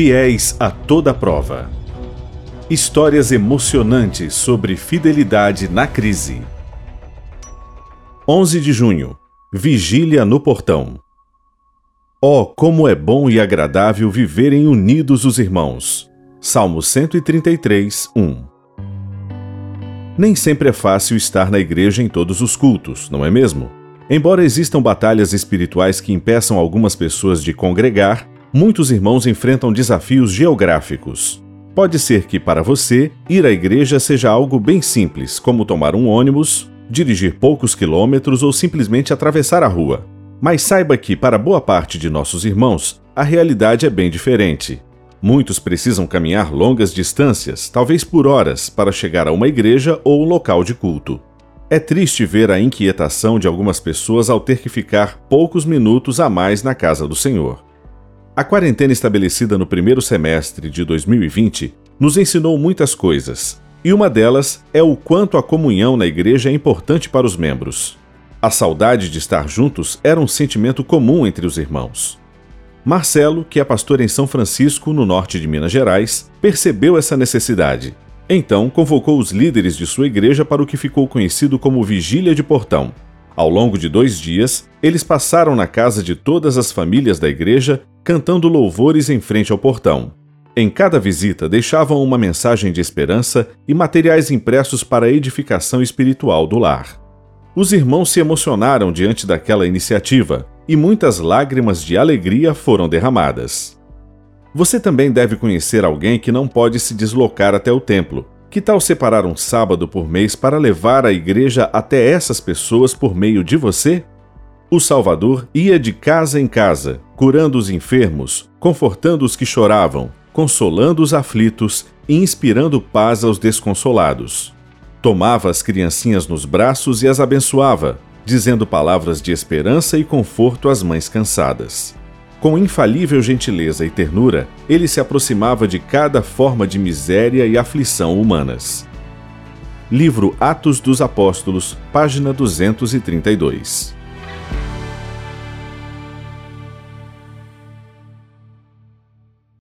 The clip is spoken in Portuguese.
Fiéis a toda prova. Histórias emocionantes sobre fidelidade na crise. 11 de junho. Vigília no portão. Oh, como é bom e agradável viverem unidos os irmãos. Salmo 133, 1. Nem sempre é fácil estar na igreja em todos os cultos, não é mesmo? Embora existam batalhas espirituais que impeçam algumas pessoas de congregar, muitos irmãos enfrentam desafios geográficos. Pode ser que, para você, ir à igreja seja algo bem simples, como tomar um ônibus, dirigir poucos quilômetros ou simplesmente atravessar a rua. Mas saiba que, para boa parte de nossos irmãos, a realidade é bem diferente. Muitos precisam caminhar longas distâncias, talvez por horas, para chegar a uma igreja ou um local de culto. É triste ver a inquietação de algumas pessoas ao ter que ficar poucos minutos a mais na casa do Senhor. A quarentena estabelecida no primeiro semestre de 2020 nos ensinou muitas coisas, e uma delas é o quanto a comunhão na igreja é importante para os membros. A saudade de estar juntos era um sentimento comum entre os irmãos. Marcelo, que é pastor em São Francisco, no norte de Minas Gerais, percebeu essa necessidade. Então convocou os líderes de sua igreja para o que ficou conhecido como Vigília de Portão, ao longo de dois dias, eles passaram na casa de todas as famílias da igreja, cantando louvores em frente ao portão. Em cada visita, deixavam uma mensagem de esperança e materiais impressos para a edificação espiritual do lar. Os irmãos se emocionaram diante daquela iniciativa e muitas lágrimas de alegria foram derramadas. Você também deve conhecer alguém que não pode se deslocar até o templo que tal separar um sábado por mês para levar a igreja até essas pessoas por meio de você? O Salvador ia de casa em casa, curando os enfermos, confortando os que choravam, consolando os aflitos e inspirando paz aos desconsolados. Tomava as criancinhas nos braços e as abençoava, dizendo palavras de esperança e conforto às mães cansadas. Com infalível gentileza e ternura, ele se aproximava de cada forma de miséria e aflição humanas. Livro Atos dos Apóstolos, página 232.